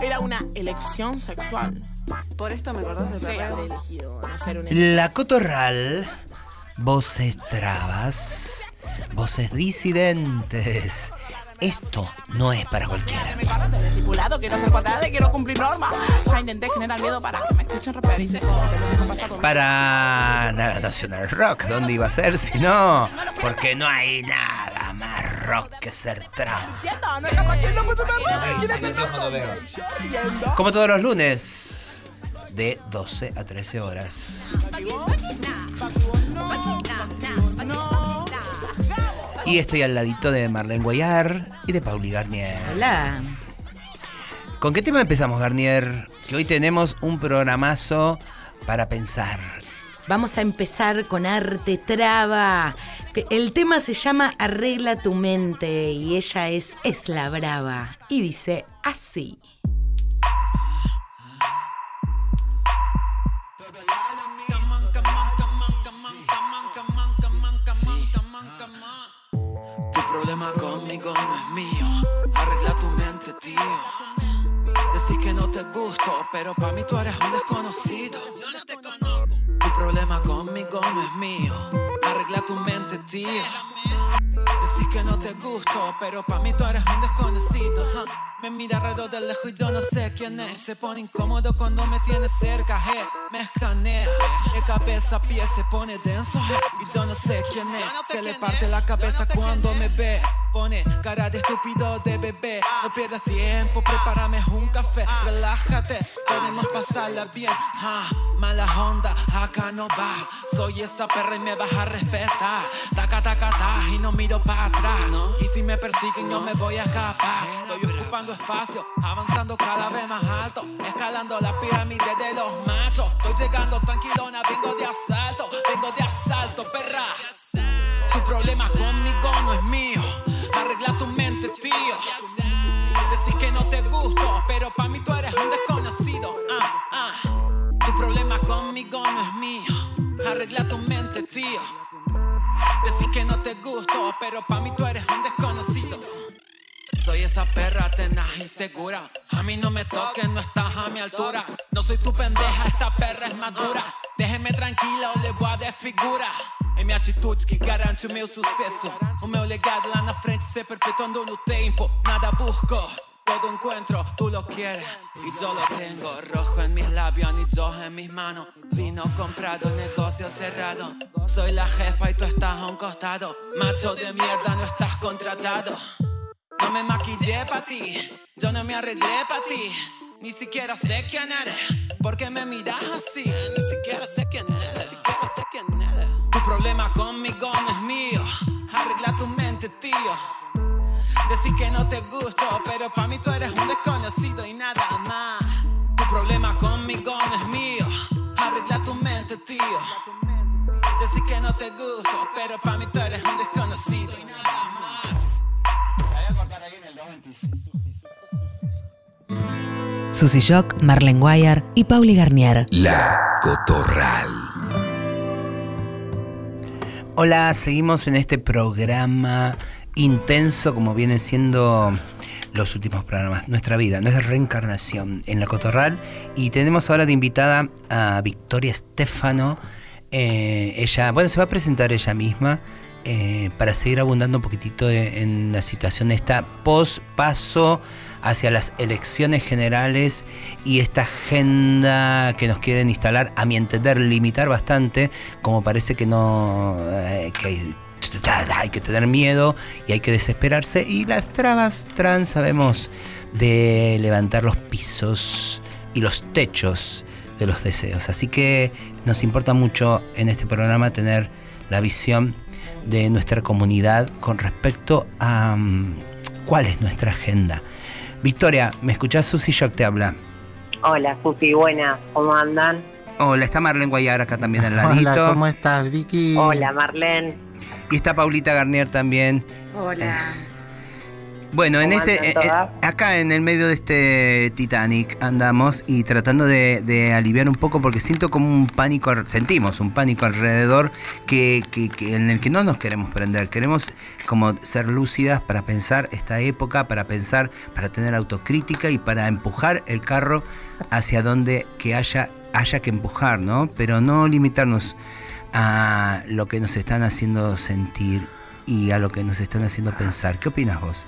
era una elección sexual. Por esto me acordás de Sí, haber elegido no ser un La Cotorral, voces trabas, voces disidentes. Esto no es para cualquiera. Me del estipulado, quiero ser cuadrada y quiero cumplir normas. Ya intenté generar miedo para que me escuchen rapear y se. Para la National Rock, ¿dónde iba a ser si no? Porque no hay nada más rock que ser traba. Entiendo, no es capaz que no puedo verlo. ¿Quién es el Como todos los lunes, de 12 a 13 horas. Y estoy al ladito de Marlene Guayar y de Pauli Garnier. Hola. ¿Con qué tema empezamos, Garnier? Que hoy tenemos un programazo para pensar. Vamos a empezar con arte traba. El tema se llama Arregla tu mente y ella es Esla Brava y dice así. Tu problema conmigo no es mío. Arregla tu mente, tío. Decís que no te gusto, pero para mí tú eres un desconocido. Yo no te conozco. Tu problema conmigo no es mío. Arregla tu mente, tío. Decís que no te gusto, pero para mí tú eres un desconocido. Me mira alrededor de lejos y yo no sé quién es. Se pone incómodo cuando me tiene cerca. Me escanea. De cabeza a pie se pone denso. Y yo no sé quién es. Se le parte la cabeza cuando me ve. Pone cara de estúpido de bebé. No pierdas tiempo, prepárame un café. Relájate, podemos pasarla bien. ja. Mala onda, acá no va. Soy esa perra y me vas a respetar. Taca, taca, ta, y no miro para atrás. Y si me persiguen, no me voy a escapar. Estoy ocupando espacio, avanzando cada vez más alto. Escalando la pirámide de los machos. Estoy llegando tranquilona, vengo de asalto. Vengo de asalto, perra. Tu problema conmigo no es mío. Arregla tu mente, para mí tú eres un desconocido. Ah, ah. Tu problema conmigo no es mío. Arregla tu mente, tío. Decís que no te gusto, pero para mí tú eres un desconocido. Soy esa perra tenaz y segura. A mí no me toques, no estás a mi altura. No soy tu pendeja, esta perra es madura. Déjeme tranquila ou le vou a desfigura. É minha atitude que garante o meu sucesso. O meu legado lá na frente se perpetuando no tempo. Nada busco. Todo encuentro, tú lo quieres y yo lo tengo Rojo en mis labios, anillos en mis manos Vino comprado, negocio cerrado Soy la jefa y tú estás a un costado Macho de mierda, no estás contratado no me maquillé pa' ti, yo no me arreglé pa' ti. Ni siquiera sé quién eres, porque me miras así. Ni siquiera sé quién eres. sé quién eres. Tu problema conmigo no es mío. Arregla tu mente, tío. Decís que no te gusto, pero pa' mí tú eres un desconocido y nada más. Tu problema conmigo no es mío. Arregla tu mente, tío. Decís que no te gusto, pero pa' mí tú eres un desconocido y nada más. Susy Shock, Marlene Guayar y Pauli Garnier. La Cotorral. Hola, seguimos en este programa intenso como vienen siendo los últimos programas, nuestra vida, nuestra reencarnación en la Cotorral. Y tenemos ahora de invitada a Victoria Estefano. Eh, ella, bueno, se va a presentar ella misma eh, para seguir abundando un poquitito de- en la situación esta post-paso hacia las elecciones generales y esta agenda que nos quieren instalar, a mi entender, limitar bastante, como parece que no, eh, hay, que tener miedo y hay que desesperarse. Y las trabas trans sabemos de levantar los pisos y los techos de los deseos. Así que nos importa mucho en este programa tener la visión de nuestra comunidad con respecto a mm, cuál es nuestra agenda. Victoria, ¿me escuchás? Susy Shock te habla. Hola, Susi, buenas, ¿cómo andan? Hola, está Marlene Guayar acá también al ladito. Hola, ¿cómo estás, Vicky? Hola, Marlene. Y está Paulita Garnier también. Hola. Bueno, en ¿Cómo ese, eh, eh, acá en el medio de este Titanic andamos y tratando de, de aliviar un poco porque siento como un pánico, sentimos un pánico alrededor que, que- que- en el que no nos queremos prender, queremos como ser lúcidas para pensar esta época, para pensar, para tener autocrítica y para empujar el carro hacia donde que haya, haya que empujar, ¿no? Pero no limitarnos a lo que nos están haciendo sentir y a lo que nos están haciendo pensar. ¿Qué opinas vos?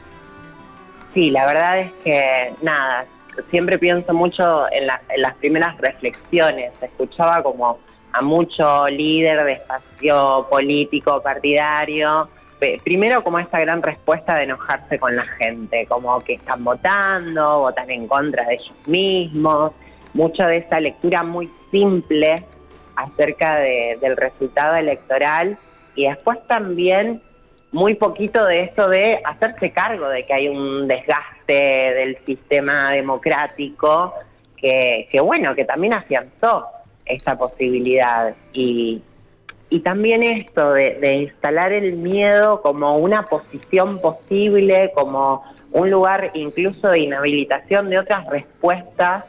Sí, la verdad es que nada, siempre pienso mucho en, la- en las primeras reflexiones. Escuchaba como a mucho líder de espacio político, partidario. Primero como esta gran respuesta de enojarse con la gente, como que están votando, votan en contra de ellos mismos, mucho de esa lectura muy simple acerca de- del resultado electoral y después también muy poquito de esto de hacerse cargo de que hay un desgaste del sistema democrático que, que bueno, que también afianzó esta posibilidad. Y, y también esto de, de instalar el miedo como una posición posible, como un lugar incluso de inhabilitación de otras respuestas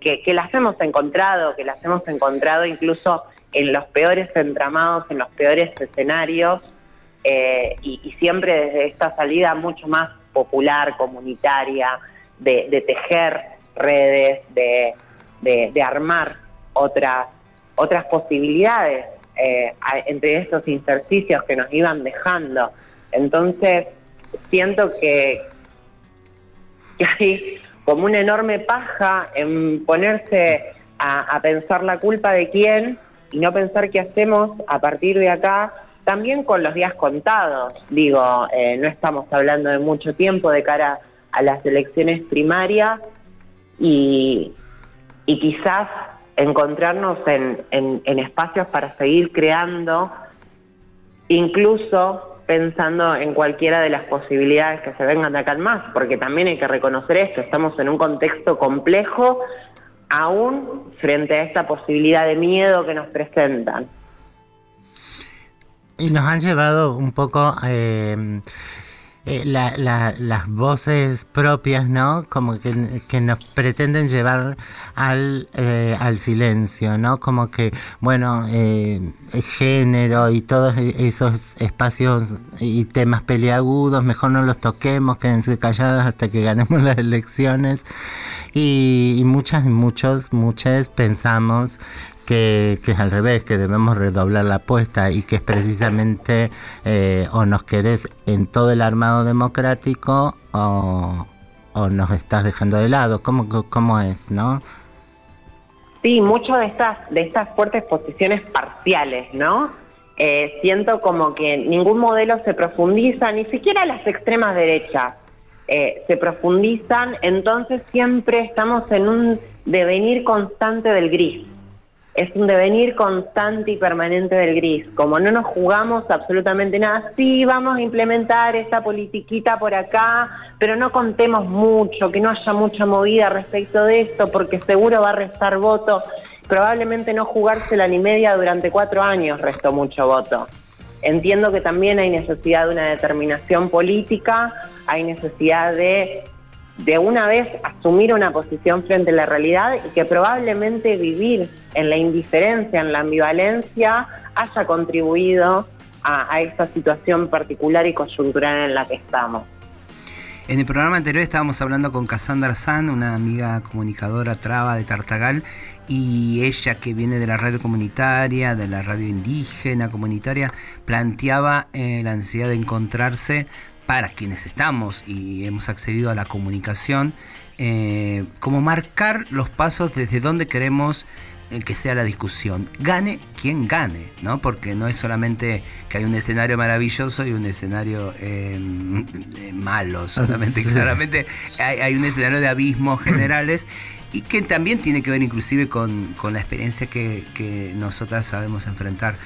que, que las hemos encontrado, que las hemos encontrado incluso en los peores entramados, en los peores escenarios, eh, y, siempre desde esta salida mucho más popular, comunitaria, de, tejer redes, de, de- armar otras, otras posibilidades eh, entre estos ejercicios que nos iban dejando. Entonces, siento que, que hay como una enorme paja en ponerse a, pensar la culpa de quién y no pensar qué hacemos a partir de acá, también con los días contados. Digo, eh, no estamos hablando de mucho tiempo de cara a las elecciones primarias y, y quizás encontrarnos en, en- en espacios para seguir creando, incluso pensando en cualquiera de las posibilidades que se vengan de acá en más, porque también hay que reconocer esto, estamos en un contexto complejo, aún frente a esta posibilidad de miedo que nos presentan. Y nos han llevado un poco eh, eh, la- la- las voces propias, ¿no? Como que, que nos pretenden llevar al, eh, al silencio, ¿no? Como que, bueno, eh, género y todos e- esos espacios y temas peliagudos, mejor no los toquemos, quédense callados hasta que ganemos las elecciones. Y, y muchas, muchos, muchas pensamos que, es al revés, que debemos redoblar la apuesta y que es precisamente eh, o nos querés en todo el armado democrático o, o nos estás dejando de lado. ¿Cómo, cómo es, no? Sí, mucho de estas, de estas fuertes posiciones parciales, ¿no? Eh, siento como que ningún modelo se profundiza, ni siquiera las extremas derechas eh, se profundizan, entonces siempre estamos en un devenir constante del gris. Es un devenir constante y permanente del gris. Como no nos jugamos absolutamente nada, sí vamos a implementar esta politiquita por acá, pero no contemos mucho, que no haya mucha movida respecto de esto, porque seguro va a restar voto. Probablemente no jugársela ni media durante cuatro años restó mucho voto. Entiendo que también hay necesidad de una determinación política, hay necesidad de de una vez asumir una posición frente a la realidad y que probablemente vivir en la indiferencia, en la ambivalencia, haya contribuido a, a esta situación particular y coyuntural en la que estamos. En el programa anterior estábamos hablando con Cassandra San, una amiga comunicadora traba de Tartagal, y ella que viene de la radio comunitaria, de la radio indígena comunitaria, planteaba eh, la necesidad de encontrarse para quienes estamos y hemos accedido a la comunicación, eh, como marcar los pasos desde donde queremos eh, que sea la discusión. Gane quien gane, ¿no? Porque no es solamente que hay un escenario maravilloso y un escenario eh, eh, malo, solamente, Sí. claramente hay, hay un escenario de abismos generales y que también tiene que ver inclusive con, con la experiencia que, que nosotras sabemos enfrentar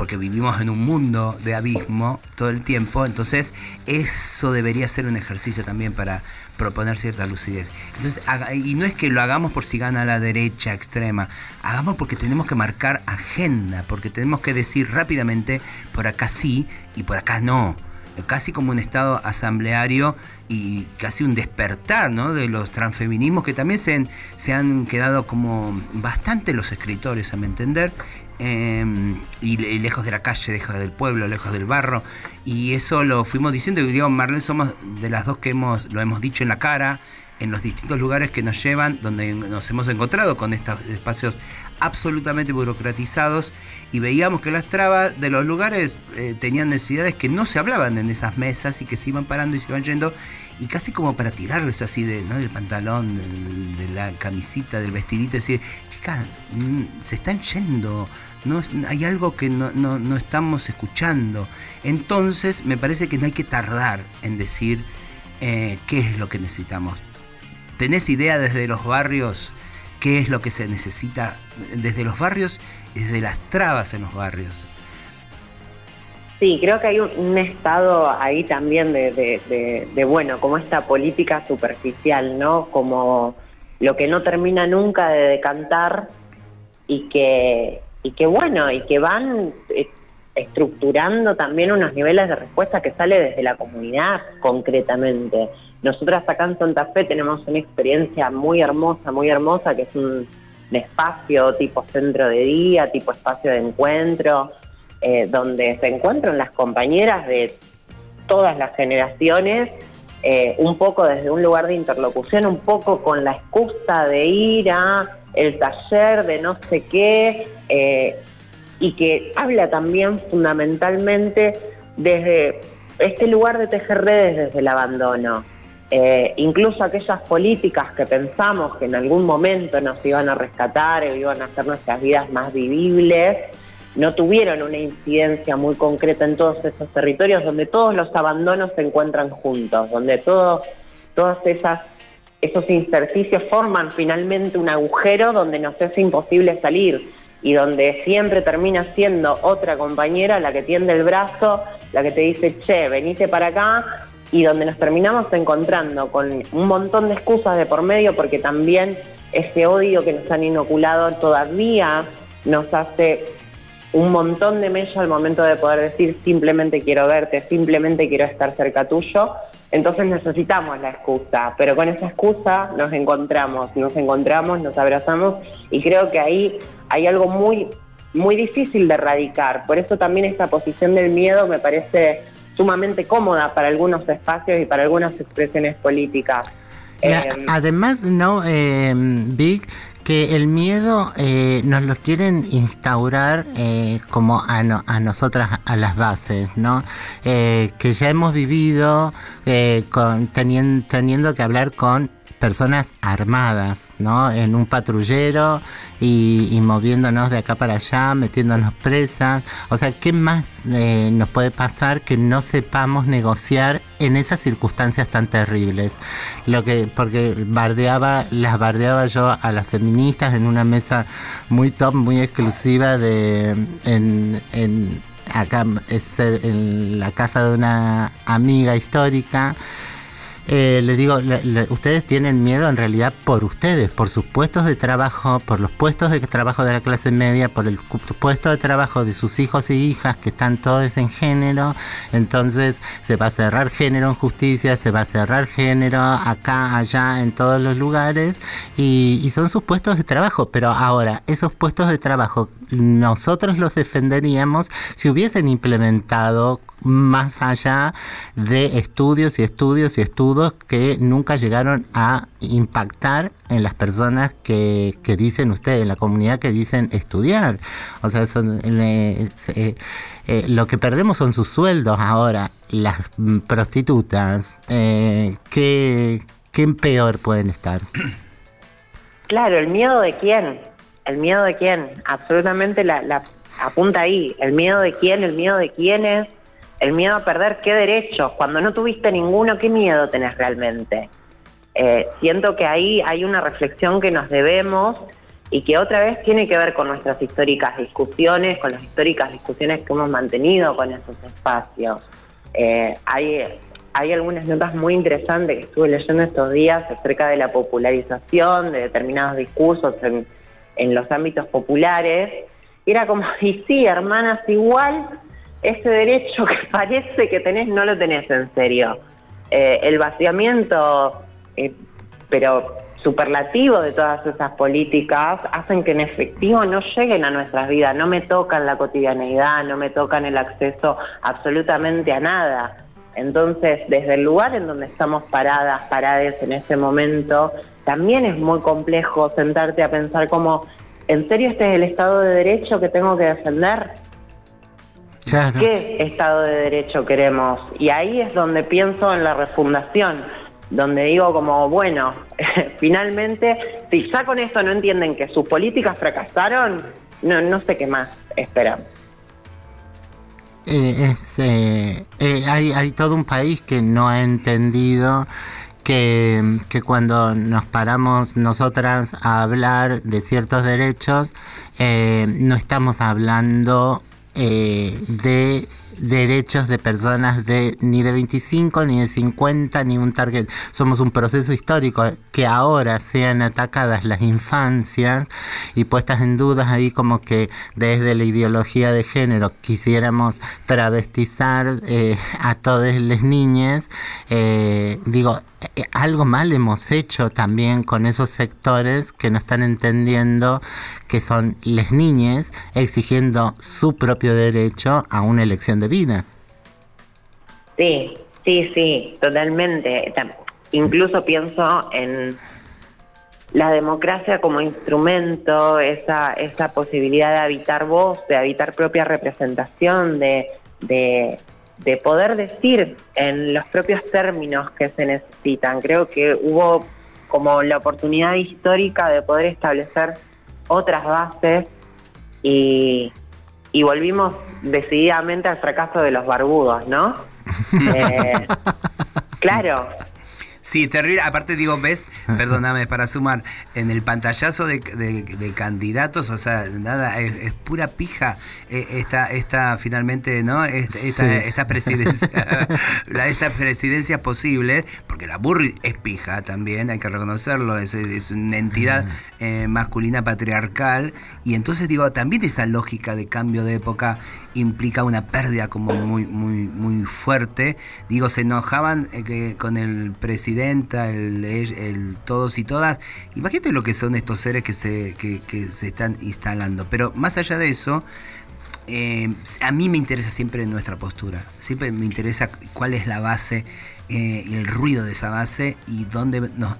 porque vivimos en un mundo de abismo todo el tiempo, entonces eso debería ser un ejercicio también para proponer cierta lucidez. Entonces, y no es que lo hagamos por si gana la derecha extrema, hagamos porque tenemos que marcar agenda, porque tenemos que decir rápidamente por acá sí y por acá no. casi como un estado asambleario y casi un despertar ¿no? de los transfeminismos que también se, se han quedado como bastante los escritores, a mi entender, eh, y, le- y lejos de la calle, lejos del pueblo, lejos del barro, y eso lo fuimos diciendo, y digo, Marlene somos de las dos que hemos, lo hemos dicho en la cara, en los distintos lugares que nos llevan, donde nos hemos encontrado con estos espacios absolutamente burocratizados y veíamos que las trabas de los lugares eh, tenían necesidades que no se hablaban en esas mesas y que se iban parando y se iban yendo y casi como para tirarles así de, ¿no? del pantalón, de, la camisita, del vestidito, decir, chicas, mm, se están yendo, no, hay algo que no, no- no estamos escuchando. Entonces me parece que no hay que tardar en decir eh, qué es lo que necesitamos. ¿Tenés idea desde los barrios qué es lo que se necesita desde los barrios y desde las trabas en los barrios? Sí, creo que hay un, estado ahí también de, de- de- bueno, como esta política superficial, ¿no? Como lo que no termina nunca de decantar y que, y que bueno, y que van eh, estructurando también unos niveles de respuesta que sale desde la comunidad concretamente. Nosotras acá en Santa Fe tenemos una experiencia muy hermosa, muy hermosa, que es un espacio tipo centro de día, tipo espacio de encuentro, eh, donde se encuentran las compañeras de todas las generaciones, eh, un poco desde un lugar de interlocución, un poco con la excusa de ir el taller de no sé qué, eh, y que habla también fundamentalmente desde este lugar de tejer redes desde el abandono. Incluso aquellas políticas que pensamos que en algún momento nos iban a rescatar o iban a hacer nuestras vidas más vivibles, no tuvieron una incidencia muy concreta en todos esos territorios donde todos los abandonos se encuentran juntos, donde todo, todas esas esos intersticios forman finalmente un agujero donde nos es imposible salir y donde siempre termina siendo otra compañera la que tiende el brazo, la que te dice, che, venite para acá, y donde nos terminamos encontrando con un montón de excusas de por medio porque también ese odio que nos han inoculado todavía nos hace un montón de mella al momento de poder decir simplemente quiero verte, simplemente quiero estar cerca tuyo. Entonces necesitamos la excusa, pero con esa excusa nos encontramos, nos encontramos, nos abrazamos y creo que ahí hay algo muy, muy difícil de erradicar. Por eso también esta posición del miedo me parece sumamente cómoda para algunos espacios y para algunas expresiones políticas. Eh, Eh, además, no, eh, Vic, que el miedo eh, nos lo quieren instaurar eh, como a, no- a nosotras, a las bases, ¿no? Eh, que ya hemos vivido eh, con, tenien- teniendo que hablar con personas armadas, ¿no? En un patrullero y, y moviéndonos de acá para allá, metiéndonos presas. O sea, ¿qué más eh, nos puede pasar que no sepamos negociar en esas circunstancias tan terribles? Lo que, porque bardeaba, las bardeaba yo a las feministas en una mesa muy top, muy exclusiva de en, en acá es en la casa de una amiga histórica. Eh, le digo, le- le- ustedes tienen miedo en realidad por ustedes, por sus puestos de trabajo, por los puestos de trabajo de la clase media, por el puesto de trabajo de sus hijos y hijas que están todos en género. Entonces se va a cerrar género en justicia, se va a cerrar género acá, allá, en todos los lugares. Y, y son sus puestos de trabajo. Pero ahora, esos puestos de trabajo nosotros los defenderíamos si hubiesen implementado más allá de estudios y estudios y estudios que nunca llegaron a impactar en las personas que, que dicen ustedes, en la comunidad que dicen estudiar. O sea, son, eh, eh, lo que perdemos son sus sueldos ahora. Las prostitutas, eh, ¿qué, ¿qué peor pueden estar? Claro, el miedo de quién, el miedo de quién, absolutamente la, la apunta ahí, el miedo de quién, el miedo de quiénes, el miedo a perder qué derechos, cuando no tuviste ninguno, qué miedo tenés realmente. Eh, siento que ahí hay una reflexión que nos debemos y que otra vez tiene que ver con nuestras históricas discusiones, con las históricas discusiones que hemos mantenido con esos espacios. Eh, hay, hay algunas notas muy interesantes que estuve leyendo estos días acerca de la popularización de determinados discursos en, en los ámbitos populares. Era como, y sí, hermanas, igual ese derecho que parece que tenés no lo tenés en serio. Eh, el vaciamiento, eh, pero superlativo de todas esas políticas, hacen que en efectivo no lleguen a nuestras vidas, no me tocan la cotidianeidad, no me tocan el acceso absolutamente a nada. Entonces, desde el lugar en donde estamos paradas, parades en ese momento, también es muy complejo sentarte a pensar como, ¿en serio este es el Estado de Derecho que tengo que defender? Claro. ¿Qué Estado de Derecho queremos? Y ahí es donde pienso en la refundación, donde digo como, bueno, finalmente, si ya con esto no entienden que sus políticas fracasaron, no, no sé qué más esperan. Eh, es, eh, eh, hay, hay todo un país que no ha entendido que, que cuando nos paramos nosotras a hablar de ciertos derechos, eh, no estamos hablando eh, de derechos de personas de ni de 25 ni de 50 ni un target. Somos un proceso histórico que ahora sean atacadas las infancias y puestas en dudas ahí como que desde la ideología de género quisiéramos travestizar eh, a todas las niñas. Eh, digo algo mal hemos hecho también con esos sectores que no están entendiendo que son las niñas exigiendo su propio derecho a una elección de vida. Sí, sí, sí, totalmente. Incluso pienso en la democracia como instrumento, esa, esa posibilidad de habitar voz, de habitar propia representación, de, de poder decir en los propios términos que se necesitan. Creo que hubo como la oportunidad histórica de poder establecer otras bases y, y volvimos decididamente al fracaso de los barbudos, ¿no? Eh, claro, Sí, terrible. Aparte, digo, ves, perdóname para sumar, en el pantallazo de, de- de candidatos, o sea, nada, es, es pura pija eh, esta, esta finalmente, ¿no? Esta, esta, Sí. esta presidencia, la, esta presidencia posible, porque la Burri es pija también, hay que reconocerlo, es, es una entidad eh, masculina patriarcal, y entonces digo, también esa lógica de cambio de época implica una pérdida como muy muy muy fuerte. Digo se enojaban eh, con el presidenta el, todos y todas. Imagínate lo que son estos seres que se que se están instalando. Pero más allá de eso eh, a mí me interesa siempre nuestra postura. Siempre me interesa cuál es la base eh, y el ruido de esa base y dónde nos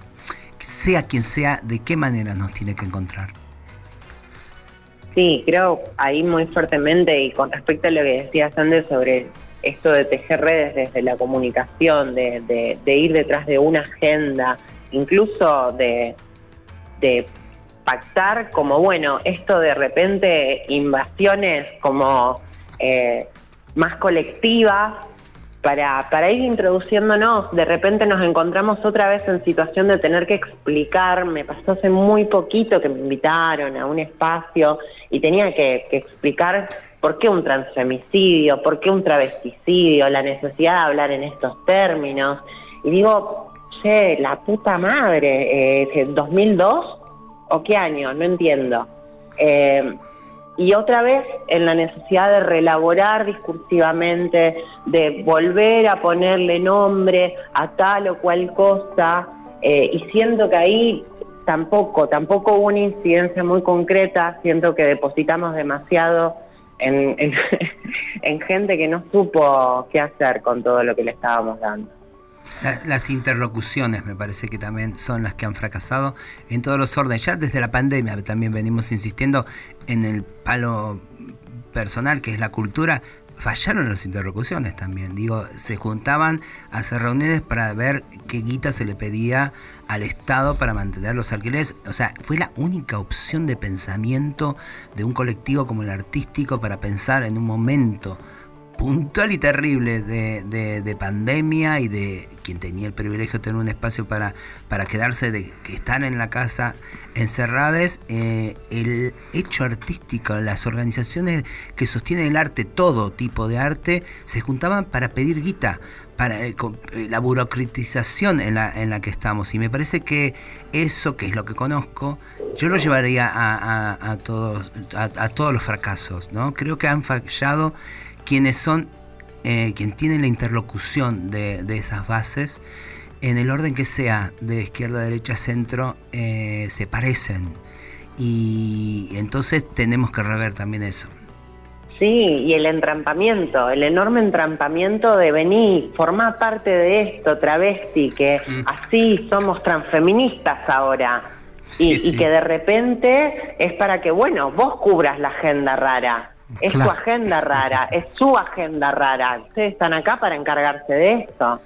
sea quien sea de qué manera nos tiene que encontrar Sí, creo ahí muy fuertemente y con respecto a lo que decías antes sobre esto de tejer redes desde la comunicación, de, de- de ir detrás de una agenda, incluso de, de pactar como, bueno, esto de repente invasiones como eh, más colectivas para, para ir introduciéndonos. De repente nos encontramos otra vez en situación de tener que explicar. Me pasó hace muy poquito que me invitaron a un espacio y tenía que, explicar por qué un transfemicidio, por qué un travesticidio, la necesidad de hablar en estos términos. Y digo, che, la puta madre, eh, ¿2002 o qué año? No entiendo. Eh, y otra vez en la necesidad de relaborar discursivamente, de volver a ponerle nombre a tal o cual cosa, eh, y siento que ahí tampoco, tampoco hubo una incidencia muy concreta, siento que depositamos demasiado en, en, en gente que no supo qué hacer con todo lo que le estábamos dando. La- las interlocuciones me parece que también son las que han fracasado en todos los órdenes. Ya desde la pandemia también venimos insistiendo en el palo personal que es la cultura. Fallaron las interlocuciones también. Digo, se juntaban a hacer reuniones para ver qué guita se le pedía al Estado para mantener los alquileres. O sea, fue la única opción de pensamiento de un colectivo como el artístico para pensar en un momento puntual y terrible de, de- de pandemia y de quien tenía el privilegio de tener un espacio para, para quedarse, de que están en la casa encerradas, eh, el hecho artístico, las organizaciones que sostienen el arte, todo tipo de arte, se juntaban para pedir guita, para eh, eh, la burocratización en la, en la que estamos. Y me parece que eso, que es lo que conozco, yo lo llevaría a, a- todos, a todos los fracasos. ¿no? Creo que han fallado quienes son, eh, quien tienen la interlocución de, de esas bases, en el orden que sea, de izquierda, derecha, centro, eh, se parecen. Y entonces tenemos que rever también eso. Sí, y el entrampamiento, el enorme entrampamiento de venir, formar parte de esto, travesti, que Mm. así somos transfeministas ahora. Sí, y, y sí. que de repente es para que, bueno, vos cubras la agenda rara. Es Claro. tu agenda rara, es su agenda rara. Ustedes están acá para encargarse de esto.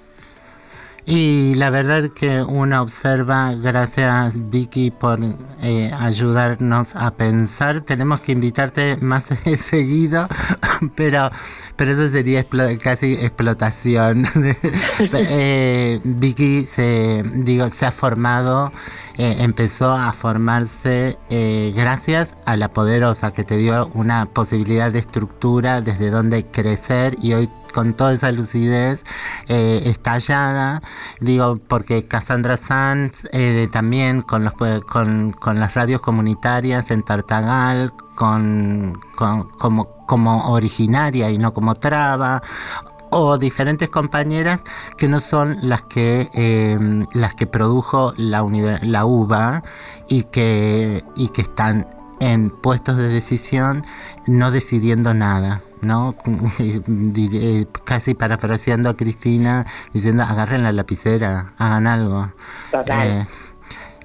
Y la verdad que uno observa, gracias Vicky por eh, ayudarnos a pensar, tenemos que invitarte más seguido, pero, pero eso sería explo- casi explotación. Eh, Vicky se, digo, se ha formado, eh, empezó a formarse eh, gracias a la poderosa que te dio una posibilidad de estructura desde donde crecer y hoy con toda esa lucidez eh, estallada, digo, porque Cassandra Sanz eh, también con, los, con, las radios comunitarias en Tartagal, con, como, como originaria y no como traba, o diferentes compañeras que no son las que eh, las que produjo la, la UBA y que, y que están en puestos de decisión no decidiendo nada. ¿no? Diré- Casi parafraseando a Cristina, diciendo agarren la lapicera, hagan algo. Total. Eh,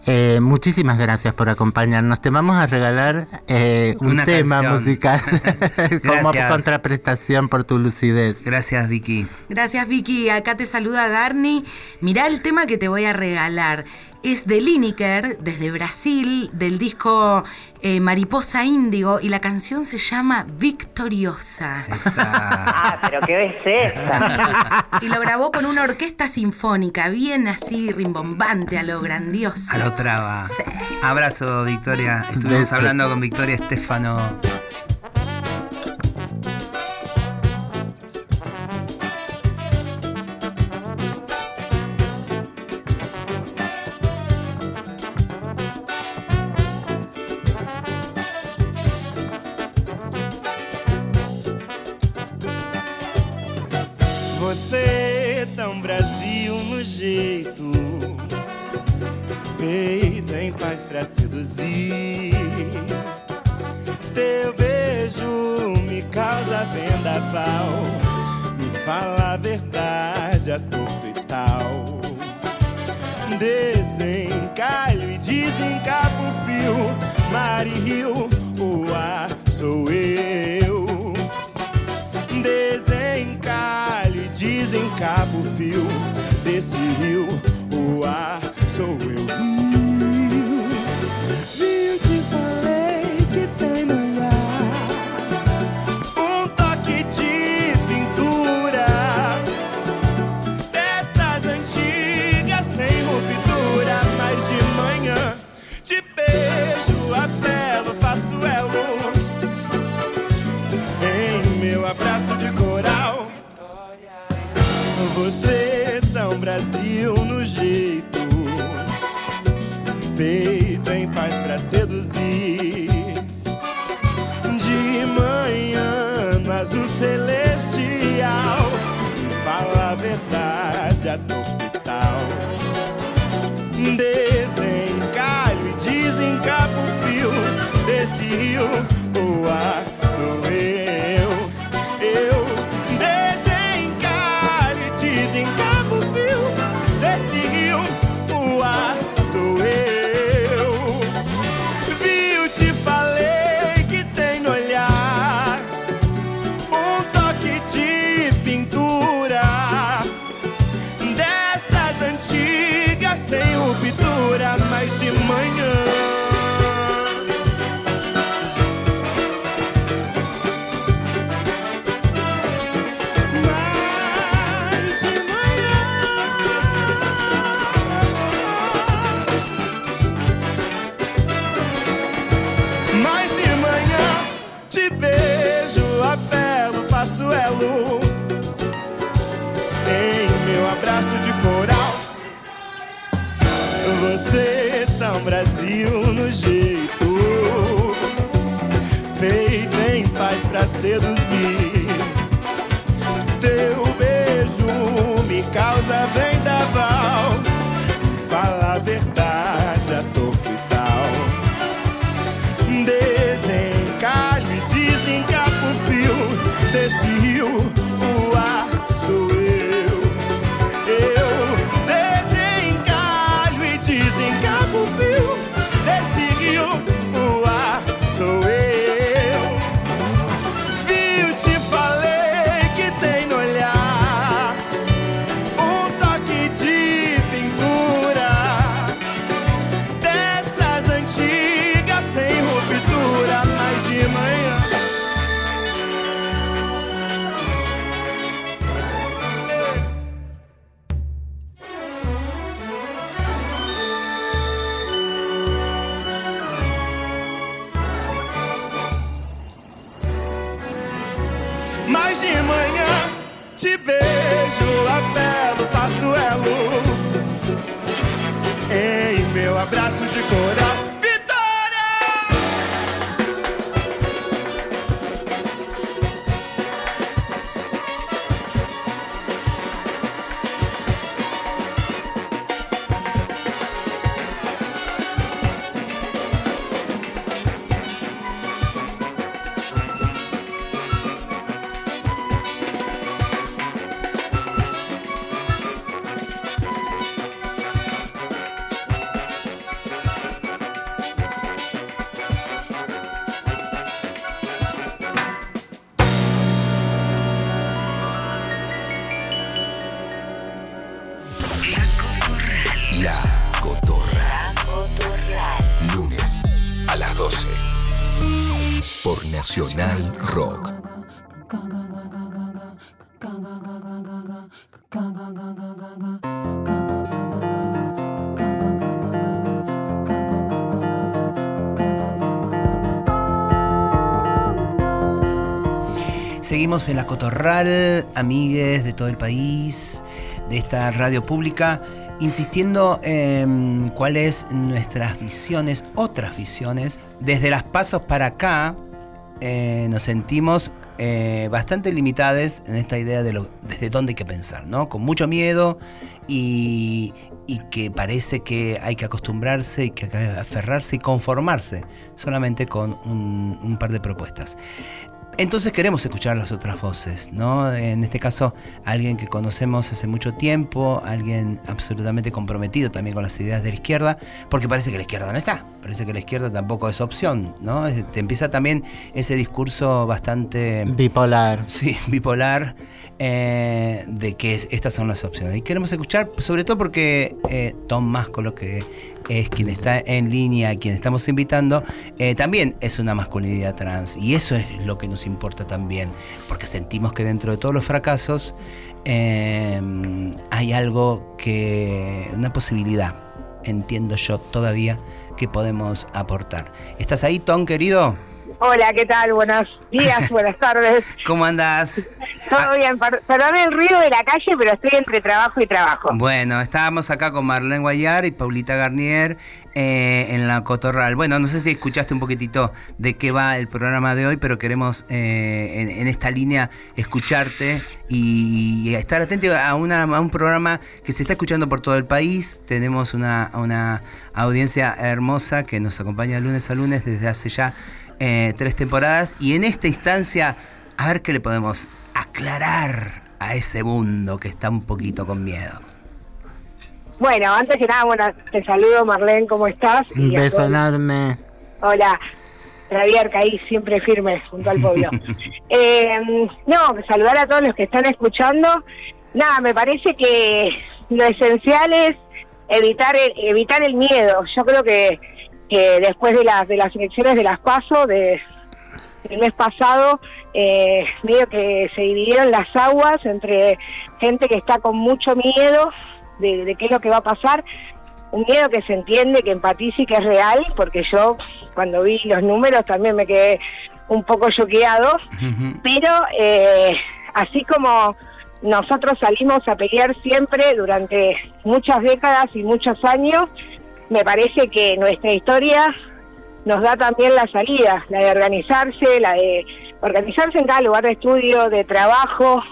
eh, muchísimas gracias por acompañarnos. Te vamos a regalar eh, un Una tema canción. musical como contraprestación por tu lucidez. Gracias, Vicky. Gracias Vicky, acá te saluda Garni. Mirá el tema que te voy a regalar. Es de Lineker, desde Brasil, del disco eh, Mariposa Índigo, y la canción se llama Victoriosa. Esa. Ah, pero qué belleza. Y lo grabó con una orquesta sinfónica, bien así, rimbombante, a lo grandioso. A lo traba. Sí. Abrazo, Victoria. Estuvimos hablando con Victoria Estefano. Você tão Brasil no jeito, peito em paz pra seduzir. Teu beijo me causa vendaval, me fala a verdade a torto e tal. Desencalho e desencapo o fio, rio, o ar sou eu. Desencalho e desencapo o fio desse rio, o ar sou eu. Ruptura, mas de manhã. causa vem. Seguimos en la Cotorral, amigues de todo el país, de esta radio pública, insistiendo en cuáles nuestras visiones, otras visiones. Desde las pasos para acá, eh, nos sentimos eh, bastante limitadas en esta idea de lo, desde dónde hay que pensar, ¿no? Con mucho miedo y, que parece que hay que acostumbrarse y que hay que aferrarse y conformarse solamente con un par de propuestas. Entonces queremos escuchar las otras voces, ¿no? En este caso, alguien que conocemos hace mucho tiempo, alguien absolutamente comprometido también con las ideas de la izquierda, porque parece que la izquierda no está, parece que la izquierda tampoco es opción, ¿no? Es- Te empieza también ese discurso bastante Bipolar. Sí, bipolar, eh, de que es- estas son las opciones. Y queremos escuchar, sobre todo porque eh, Tom Máscolo, que es quien está en línea, quien estamos invitando, eh, también es una masculinidad trans. Y eso es lo que nos importa también, porque sentimos que dentro de todos los fracasos eh, hay algo que, una posibilidad, entiendo yo todavía, que podemos aportar. ¿Estás ahí, Tom, querido? Hola, ¿qué tal? Buenos días, buenas tardes. ¿Cómo andás? Todo bien, per- perdón el ruido de la calle, pero estoy entre trabajo y trabajo. Bueno, estábamos acá con Marlene Guayar y Paulita Garnier eh, en la Cotorral. Bueno, no sé si escuchaste un poquitito de qué va el programa de hoy, pero queremos eh, en, en esta línea escucharte y, estar atento a, una- a un programa que se está escuchando por todo el país. Tenemos una, una audiencia hermosa que nos acompaña lunes a lunes desde hace ya eh, tres temporadas y en esta instancia a ver qué le podemos aclarar a ese mundo que está un poquito con miedo. Bueno, antes que nada, bueno, te saludo, Marlene, ¿cómo estás? Un beso enorme. Hola, Javier, ahí siempre firme junto al pueblo. Eh, no, saludar a todos los que están escuchando. Nada, me parece que lo esencial es evitar el, evitar el miedo. Yo creo que, que después de las de las elecciones de las PASO de, del mes pasado, eh, medio que se dividieron las aguas entre gente que está con mucho miedo de, de qué es lo que va a pasar. Un miedo que se entiende, que empatiza y que es real, porque yo cuando vi los números también me quedé un poco choqueado, pero eh, así como nosotros salimos a pelear siempre durante muchas décadas y muchos años, me parece que nuestra historia nos da también la salida, la de organizarse, la de organizarse en cada lugar de estudio, de trabajo,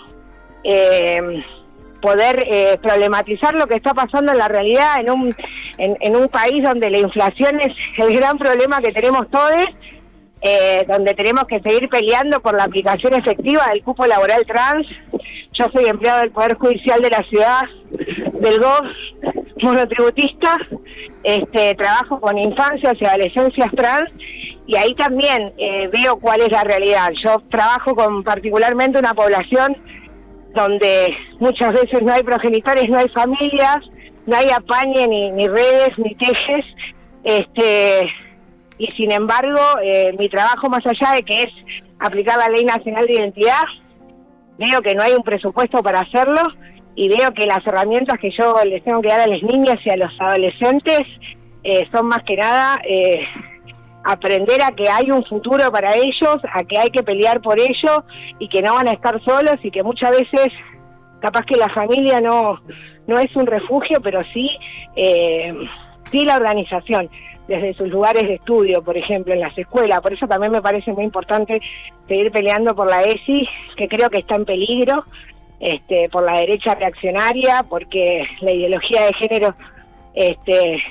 eh, poder eh, problematizar lo que está pasando en la realidad en un, en, en un país donde la inflación es el gran problema que tenemos todos, eh, donde tenemos que seguir peleando por la aplicación efectiva del cupo laboral trans. Yo soy empleado del Poder Judicial de la ciudad, del GOV, monotributista, este, trabajo con infancias y adolescencias trans y ahí también eh, veo cuál es la realidad. Yo trabajo con particularmente una población donde muchas veces no hay progenitores, no hay familias, no hay apañe ni, ni redes ni tejes, este, y sin embargo eh, mi trabajo más allá de que es aplicar la ley nacional de identidad, veo que no hay un presupuesto para hacerlo y veo que las herramientas que yo les tengo que dar a las niñas y a los adolescentes eh, son más que nada eh, aprender a que hay un futuro para ellos, a que hay que pelear por ello y que no van a estar solos y que muchas veces capaz que la familia no, no es un refugio, pero sí, eh, sí la organización desde sus lugares de estudio, por ejemplo, en las escuelas. Por eso también me parece muy importante seguir peleando por la ESI, que creo que está en peligro, este, por la derecha reaccionaria, porque la ideología de género este,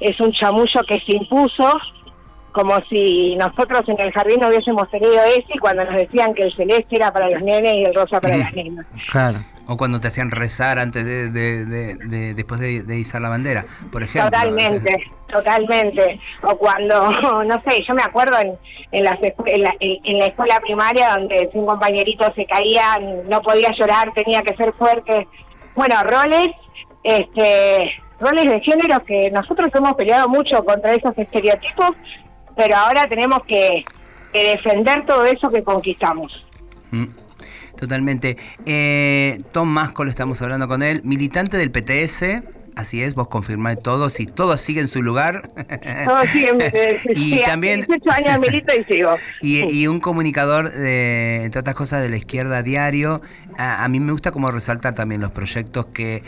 es un chamullo que se impuso, como si nosotros en el jardín no hubiésemos tenido ESI cuando nos decían que el celeste era para los nenes y el rosa para las nenas. Claro. O cuando te hacían rezar antes de, de- de- de- después de, izar la bandera, por ejemplo. Totalmente, totalmente. O cuando, no sé, yo me acuerdo en, en, las en, la, en- en la escuela primaria donde si un compañerito se caía, no podía llorar, tenía que ser fuerte. Bueno, roles, este, roles de género que nosotros hemos peleado mucho contra esos estereotipos, pero ahora tenemos que, que defender todo eso que conquistamos. Totalmente. Eh, Tom Mascolo, estamos hablando con él, militante del PTS. Así es, vos confirmás todo, si todo sigue en su lugar. Todo sigue, eh, y sí, también 18 años milito y sigo. y, y un comunicador, de, entre otras cosas, de la izquierda diario. A, a mí me gusta como resaltar también los proyectos que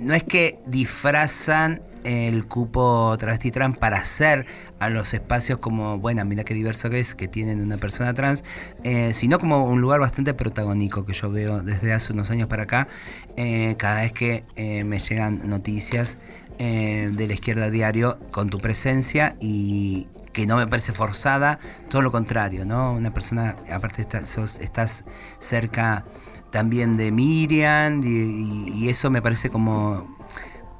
no es que disfrazan el cupo travesti trans para hacer a los espacios como, bueno, mira qué diverso que es, que tienen una persona trans, eh, sino como un lugar bastante protagónico que yo veo desde hace unos años para acá, eh, cada vez que eh, me llegan noticias de la izquierda diario con tu presencia y que no me parece forzada, todo lo contrario, ¿no? Una persona, aparte está- sos- estás cerca también de Miriam y, eso me parece como...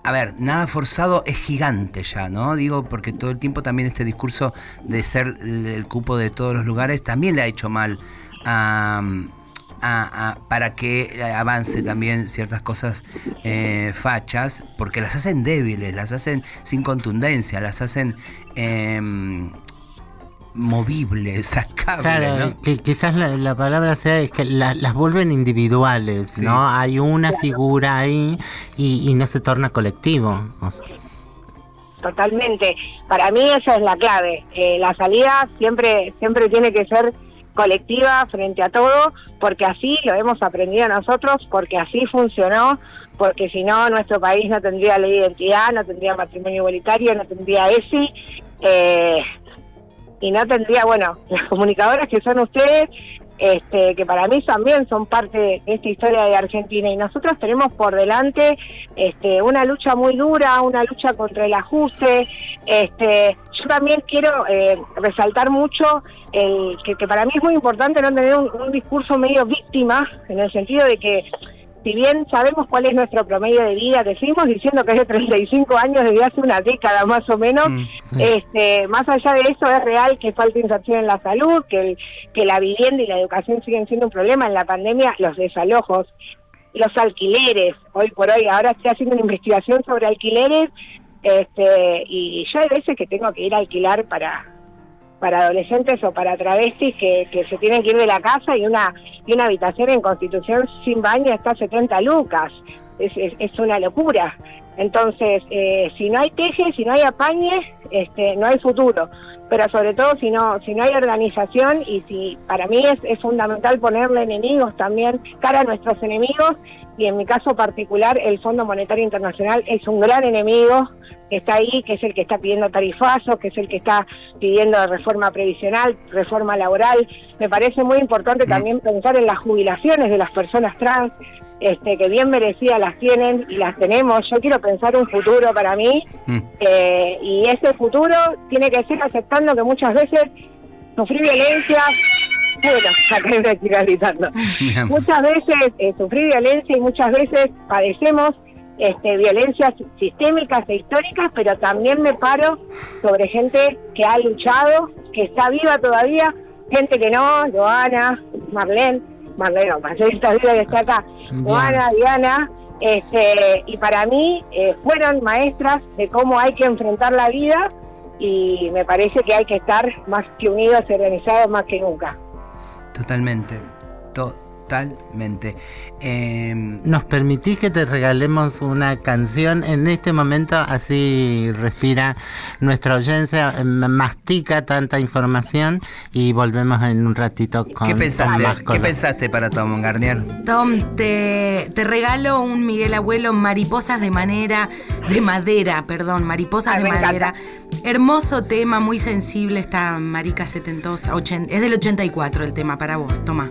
A ver, nada forzado es gigante ya, ¿no? Digo, porque todo el tiempo también este discurso de ser el, cupo de todos los lugares también le ha hecho mal a, a- para que avance también ciertas cosas eh, fachas, porque las hacen débiles, las hacen sin contundencia, las hacen em, movibles, sacables, Claro, ¿no? que quizás la, la palabra sea es que la- las vuelven individuales, Sí. ¿no? Hay una figura ahí y, y no se torna colectivo. o sea, Totalmente. Para mí esa es la clave. Eh, la salida siempre siempre tiene que ser colectiva frente a todo, porque así lo hemos aprendido nosotros, porque así funcionó, porque si no nuestro país no tendría ley de identidad, no tendría matrimonio igualitario, no tendría ESI, eh, y no tendría, bueno, las comunicadoras que son ustedes, este, que para mí también son parte de esta historia de Argentina y nosotros tenemos por delante este, una lucha muy dura, una lucha contra el ajuste. Este, yo también quiero eh, resaltar mucho el, que, que para mí es muy importante no tener un, un discurso medio víctima, en el sentido de que si bien sabemos cuál es nuestro promedio de vida, que seguimos diciendo que es de 35 años desde hace una década más o menos, Mm, sí. este, más allá de eso es real que falta inserción en la salud, que, el- que la vivienda y la educación siguen siendo un problema. En la pandemia los desalojos, los alquileres, hoy por hoy, ahora estoy haciendo una investigación sobre alquileres este, y yo hay veces que tengo que ir a alquilar para para adolescentes o para travestis que, se tienen que ir de la casa y una y una habitación en Constitución sin baño está a 70 lucas. Es, es, una locura. Entonces, eh, si no hay teje, si no hay apañe, este, no hay futuro. Pero sobre todo si no si no hay organización y si para mí es, es fundamental ponerle enemigos también cara a nuestros enemigos y en mi caso particular el Fondo Monetario Internacional es un gran enemigo que está ahí, que es el que está pidiendo tarifazos, que es el que está pidiendo reforma previsional, reforma laboral. Me parece muy importante también pensar en las jubilaciones de las personas trans, este, que bien merecidas las tienen y las tenemos. Yo quiero pensar un futuro para mí Mm. eh, y ese futuro tiene que ser aceptando que muchas veces sufrí violencia. Bueno, acá me estoy gritando. Muchas veces eh, sufrí violencia y muchas veces padecemos este, violencias sistémicas e históricas, pero también me paro sobre gente que ha luchado, que está viva todavía, gente que no, Joana, Marlene, Marlene, no, Marlene vida que está acá, Joana, Diana, este, y para mí eh, fueron maestras de cómo hay que enfrentar la vida y me parece que hay que estar más que unidos y organizados más que nunca. Totalmente. Totalmente. Em, ¿Nos permitís que te regalemos una canción en este momento? Así respira nuestra audiencia, eh, mastica tanta información y volvemos en un ratito con, ¿Qué pensaste? más ¿Qué pensaste para Tom Garnier? Tom, te, te regalo un Miguel Abuelo, Mariposas de Manera, de Madera, perdón, Mariposas Ay, de encanta. Madera. Hermoso tema, muy sensible, esta marica setentosa, ochen- es del 84 el tema para vos, toma.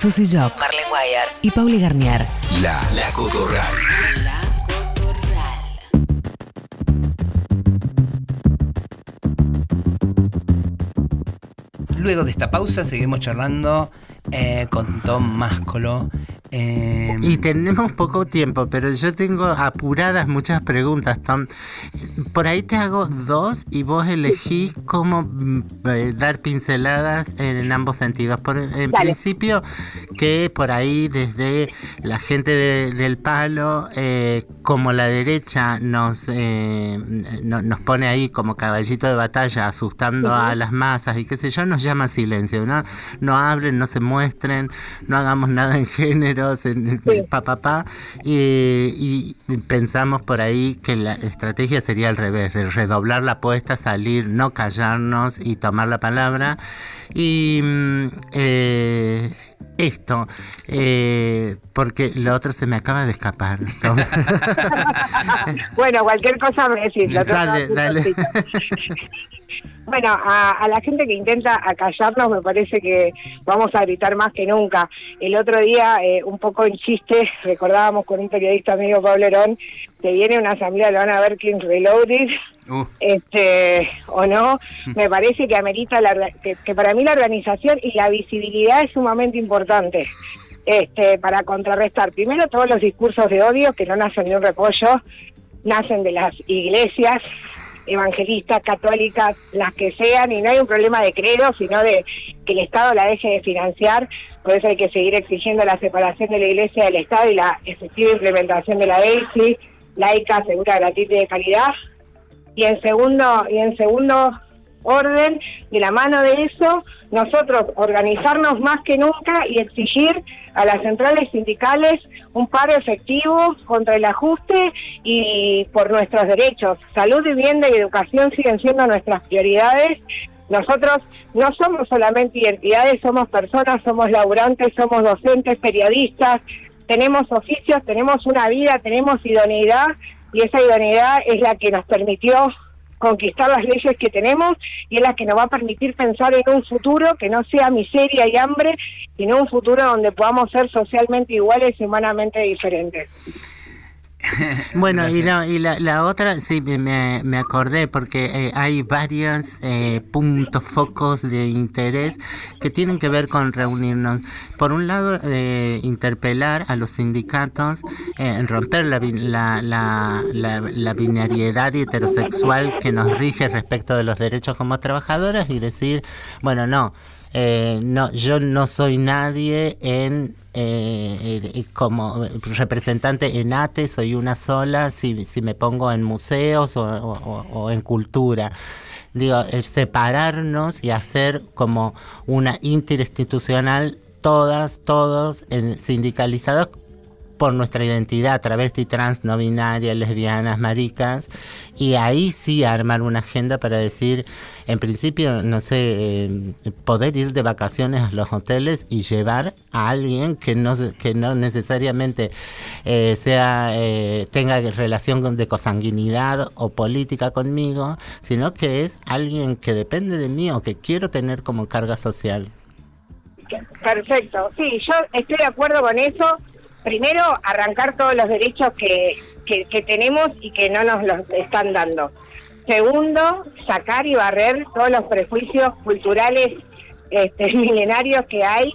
Susy Jock, Marlene Guayar y Pauli Garnier. La, la Cotorral. Luego de esta pausa seguimos charlando eh, con Tom Máscolo. eh, Y tenemos poco tiempo, pero yo tengo apuradas muchas preguntas, Tom. Por ahí te hago dos y vos elegís cómo mm, eh, dar pinceladas en ambos sentidos. Por, en principio, que por ahí desde la gente de- del palo, eh, como la derecha nos, eh, no- nos pone ahí como caballito de batalla, asustando a las masas y qué sé yo, nos llama silencio, ¿no? No hablen, no se muestren, no hagamos nada en géneros, en, en pa, pa, pa. Y, y pensamos por ahí que la estrategia sería al revés, de redoblar la apuesta, salir, no y tomar la palabra. Y mm, eh, esto, eh, porque lo otro se me acaba de escapar. Bueno, cualquier cosa me decís. lo Dale. Bueno, a, a la gente que intenta acallarnos me parece que vamos a gritar más que nunca. El otro día, eh, un poco en chiste, recordábamos con un periodista amigo, Pablo Herón, que viene una asamblea, lo van a ver Kings Reloaded, uh, este o no, me parece que amerita la, que para mí la organización y la visibilidad es sumamente importante. Este, para contrarrestar. Primero todos los discursos de odio que no nacen de un repollo, nacen de las iglesias evangelistas, católicas, las que sean, y no hay un problema de credo, sino de que el Estado la deje de financiar, por eso hay que seguir exigiendo la separación de la iglesia del Estado y la efectiva implementación de la EISI, laica, segura, gratuita y de calidad, y en segundo y en segundo orden de la mano de eso nosotros organizarnos más que nunca y exigir a las centrales sindicales un paro efectivo contra el ajuste y por nuestros derechos. Salud vivienda y educación siguen siendo nuestras prioridades. Nosotros no somos solamente identidades somos personas somos laburantes somos docentes periodistas. Tenemos oficios tenemos una vida tenemos idoneidad y esa idoneidad es la que nos permitió conquistar las leyes que tenemos y es la que nos va a permitir pensar en un futuro que no sea miseria y hambre, sino un futuro donde podamos ser socialmente iguales y humanamente diferentes. Bueno, y, no, y la, la otra, sí, me- me, acordé porque eh, hay varios eh, puntos, focos de interés que tienen que ver con reunirnos. Por un lado, eh, interpelar a los sindicatos, eh, romper la, la, la, la, la binariedad heterosexual que nos rige respecto de los derechos como trabajadoras y decir, bueno, no. Eh, no, yo no soy nadie en eh, eh, como representante en ATE, soy una sola si, si me pongo en museos o, en cultura. Digo, separarnos y hacer como una interinstitucional, todas, todos en- sindicalizados por nuestra identidad, travesti, trans, no binaria, lesbianas, maricas, y ahí sí armar una agenda para decir, en principio, no sé, eh, poder ir de vacaciones a los hoteles y llevar a alguien que no, que no necesariamente eh, sea eh, tenga relación con- de consanguinidad o política conmigo, sino que es alguien que depende de mí o que quiero tener como carga social. Perfecto, sí, yo estoy de acuerdo con eso. Primero, arrancar todos los derechos que, que, tenemos y que no nos los están dando. Segundo, sacar y barrer todos los prejuicios culturales este, milenarios que hay.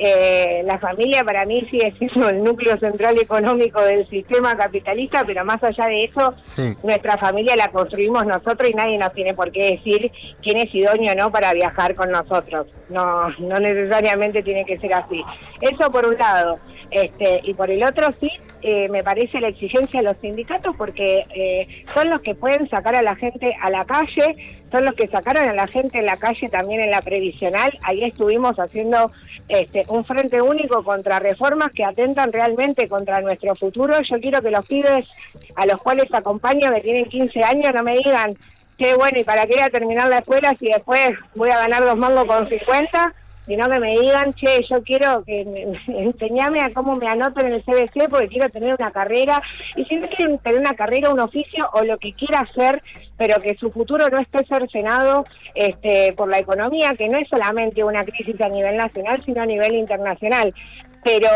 Eh, la familia para mí sigue siendo el núcleo central económico del sistema capitalista, pero más allá de eso, Sí. nuestra familia la construimos nosotros y nadie nos tiene por qué decir quién es idóneo o no para viajar con nosotros. No, no necesariamente tiene que ser así. Eso por un lado. Este, y por el otro sí, eh, me parece la exigencia de los sindicatos porque eh, son los que pueden sacar a la gente a la calle, son los que sacaron a la gente en la calle también en la previsional. Ahí estuvimos haciendo este, un frente único contra reformas que atentan realmente contra nuestro futuro. Yo quiero que los pibes a los cuales acompaño, que tienen 15 años, no me digan, qué bueno, ¿y para qué voy a terminar la escuela si después voy a ganar dos mangos con 50? Sino que me digan, che, yo quiero que me, me- enseñame a cómo me anoto en el CBC porque quiero tener una carrera. Y si no quieren tener una carrera, un oficio o lo que quiera hacer, pero que su futuro no esté cercenado este, por la economía, que no es solamente una crisis a nivel nacional, sino a nivel internacional. Pero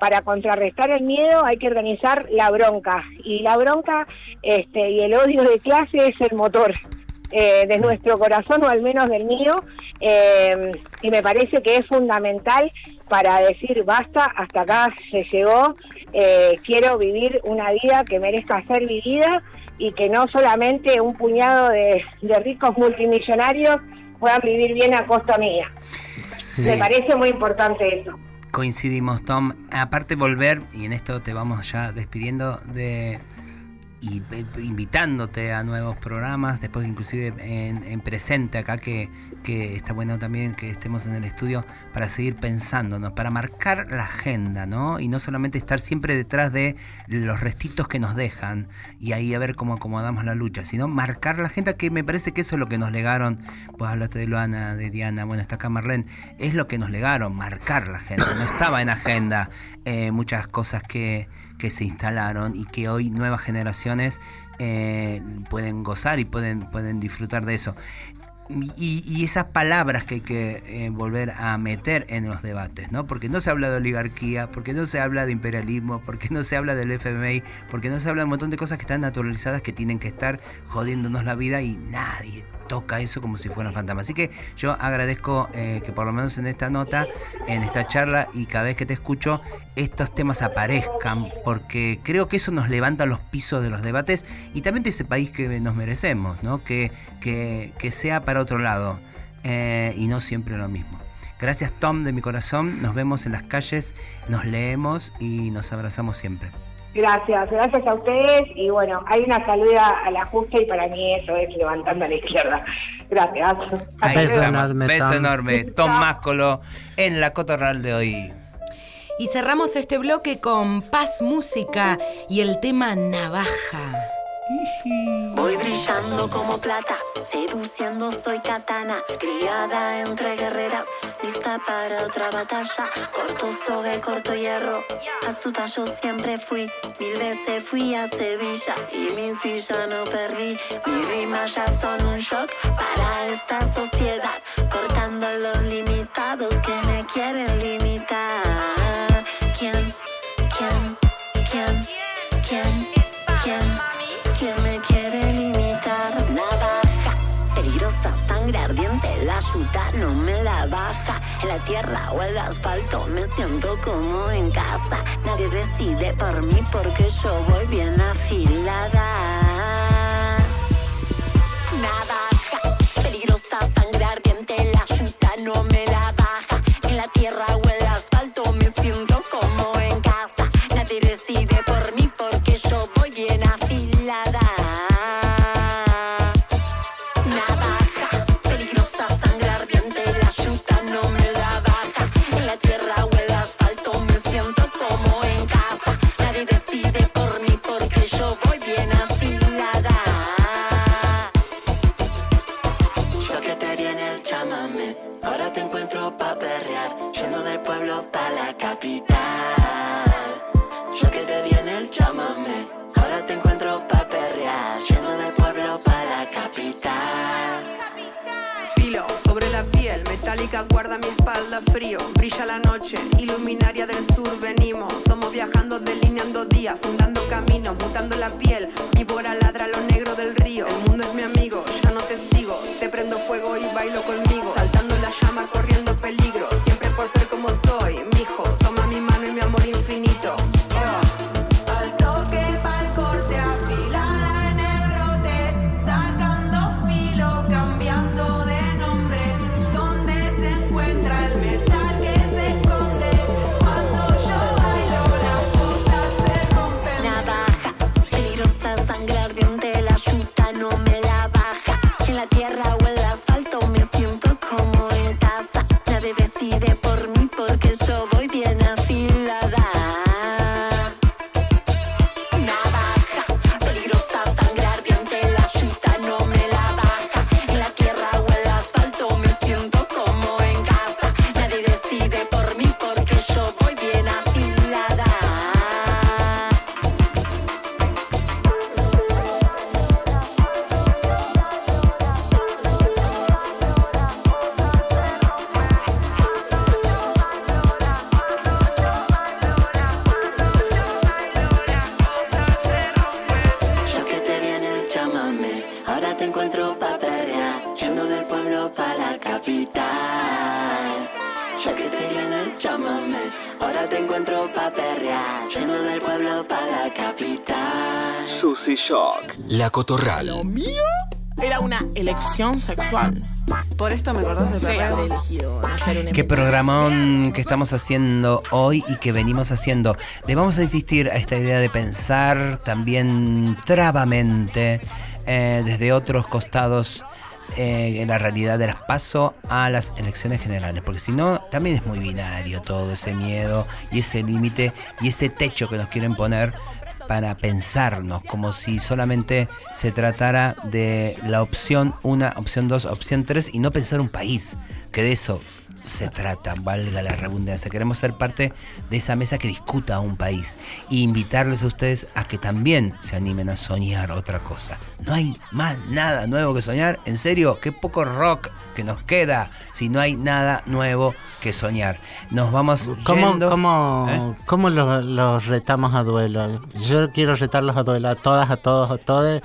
para contrarrestar el miedo hay que organizar la bronca. Y la bronca este, y el odio de clase es el motor eh, de nuestro corazón, o al menos del mío. eh, y me parece que es fundamental para decir basta, hasta acá se llegó. eh, quiero vivir una vida que merezca ser vivida y que no solamente un puñado de, de ricos multimillonarios puedan vivir bien a costa mía. Sí. Me parece muy importante eso. Coincidimos, Tom. Aparte volver, y en esto te vamos ya despidiendo de y eh, invitándote a nuevos programas, después inclusive en, en presente acá, que, que está bueno también que estemos en el estudio para seguir pensándonos, para marcar la agenda, ¿no? Y no solamente estar siempre detrás de los restitos que nos dejan y ahí a ver cómo acomodamos la lucha, sino marcar la agenda, que me parece que eso es lo que nos legaron, vos hablaste de Luana, de Diana, bueno, está acá Marlene, es lo que nos legaron, marcar la agenda, no estaba en agenda eh, muchas cosas que, que se instalaron y que hoy nuevas generaciones eh, pueden gozar y pueden, pueden disfrutar de eso. Y, y esas palabras que hay que eh, volver a meter en los debates, ¿no? Porque no se habla de oligarquía, porque no se habla de imperialismo, porque no se habla del FMI, porque no se habla de un montón de cosas que están naturalizadas que tienen que estar jodiéndonos la vida y nadie toca eso como si fuera un fantasma. Así que yo agradezco eh, que por lo menos en esta nota, en esta charla y cada vez que te escucho, estos temas aparezcan, porque creo que eso nos levanta los pisos de los debates y también de ese país que nos merecemos, ¿no? Que, que, que sea para otro lado eh, y no siempre lo mismo. Gracias Tom de mi corazón, nos vemos en las calles, nos leemos y nos abrazamos siempre. Gracias, gracias a ustedes y bueno, hay una salida a la justa y para mí eso es levantando a la izquierda. Gracias. Ahí Beso enorme, Beso Tom. enorme. Tom Máscolo en la cotorral de hoy. Y cerramos este bloque con Paz Música y el tema Navaja. Voy brillando como plata, seduciendo soy katana, criada entre guerreras, lista para otra batalla. Corto soga, corto hierro, astuta yo siempre fui, mil veces fui a Sevilla y mi silla no perdí. Mis rimas ya son un shock para esta sociedad, cortando los limitados que me quieren limitar. Yuta no me la baja. En la tierra o el asfalto me siento como en casa. Nadie decide por mí porque yo voy bien afilada. Navaja, guarda mi espalda frío. Brilla la noche, iluminaria del sur venimos. Somos viajando, delineando días, fundando caminos, mutando la piel. Víbora ladra lo negro del río. El mundo es mi amigo, ya no te sigo. Te prendo fuego y bailo conmigo. Saltando la llama, corriendo peligro. Del pueblo pa' la capital. Susy Shock, La Cotorral. Era una elección sexual. Por esto me acordás de haber elegido hacer un Qué programón que estamos haciendo hoy y que venimos haciendo. Le vamos a insistir a esta idea de pensar también trabamente eh, desde otros costados eh, la realidad de las paso a las elecciones generales, porque si no, también es muy binario todo ese miedo y ese límite y ese techo que nos quieren poner para pensarnos, como si solamente se tratara de la opción 1, opción 2, opción 3 y no pensar un país, que de eso se trata, valga la redundancia. Queremos ser parte de esa mesa que discuta un país e invitarles a ustedes a que también se animen a soñar otra cosa. No hay más nada nuevo que soñar. En serio, qué poco rock que nos queda si no hay nada nuevo que soñar. Nos vamos ¿Cómo, yendo- cómo, ¿Eh? cómo los, los retamos a duelo? Yo quiero retarlos a duelo a todas, a todos, a todos.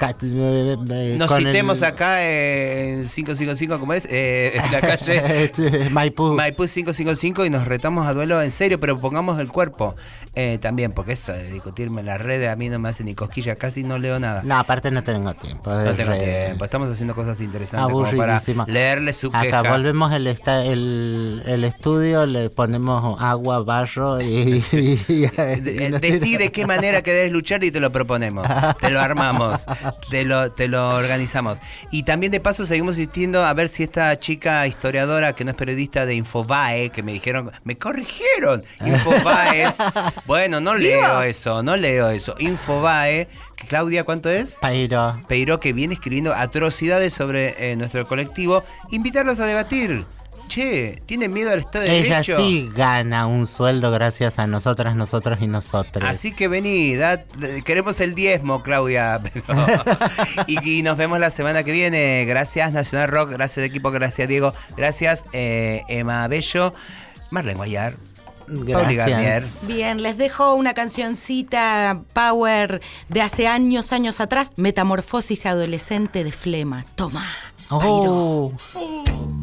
Eh, Nos citemos el- acá en 555, ¿cómo es? Eh, en la calle Maipú. Maipú 555 y nos retamos a duelo en serio, pero pongamos el cuerpo eh, también, porque eso de discutirme en las redes a mí no me hace ni cosquillas, casi no leo nada. No, aparte no tengo tiempo. No tengo re- tiempo, estamos haciendo cosas interesantes como para leerle su Acá queja. volvemos el, esta- el, el estudio, le ponemos agua, barro y... y- y- De- eh, Decí de qué manera querés luchar y te lo proponemos. Te lo armamos, te lo, te lo organizamos. Y también de paso seguimos insistiendo a ver si esta chica historiadora que no es periodista de Infobae, que me dijeron, me corrigieron. Infobae es, bueno, no leo eso, no leo eso. Infobae, Claudia, ¿cuánto es? Peiro. Peiro, que viene escribiendo atrocidades sobre eh, nuestro colectivo. Invitarlos a debatir. Che, ¿tienen miedo al Estado de Ella Derecho? sí gana un sueldo gracias a nosotras, nosotros y nosotros. Así que vení, da- queremos el diezmo, Claudia. pero- y, y nos vemos la semana que viene. Gracias, Nacional Rock. Gracias, equipo. Gracias, Diego. Gracias, eh, Emma Bello. Marlene Guayar. Garnier. Bien, les dejo una cancioncita power de hace años, años atrás, Metamorfosis adolescente de Flema. Toma. Oh. Pairo.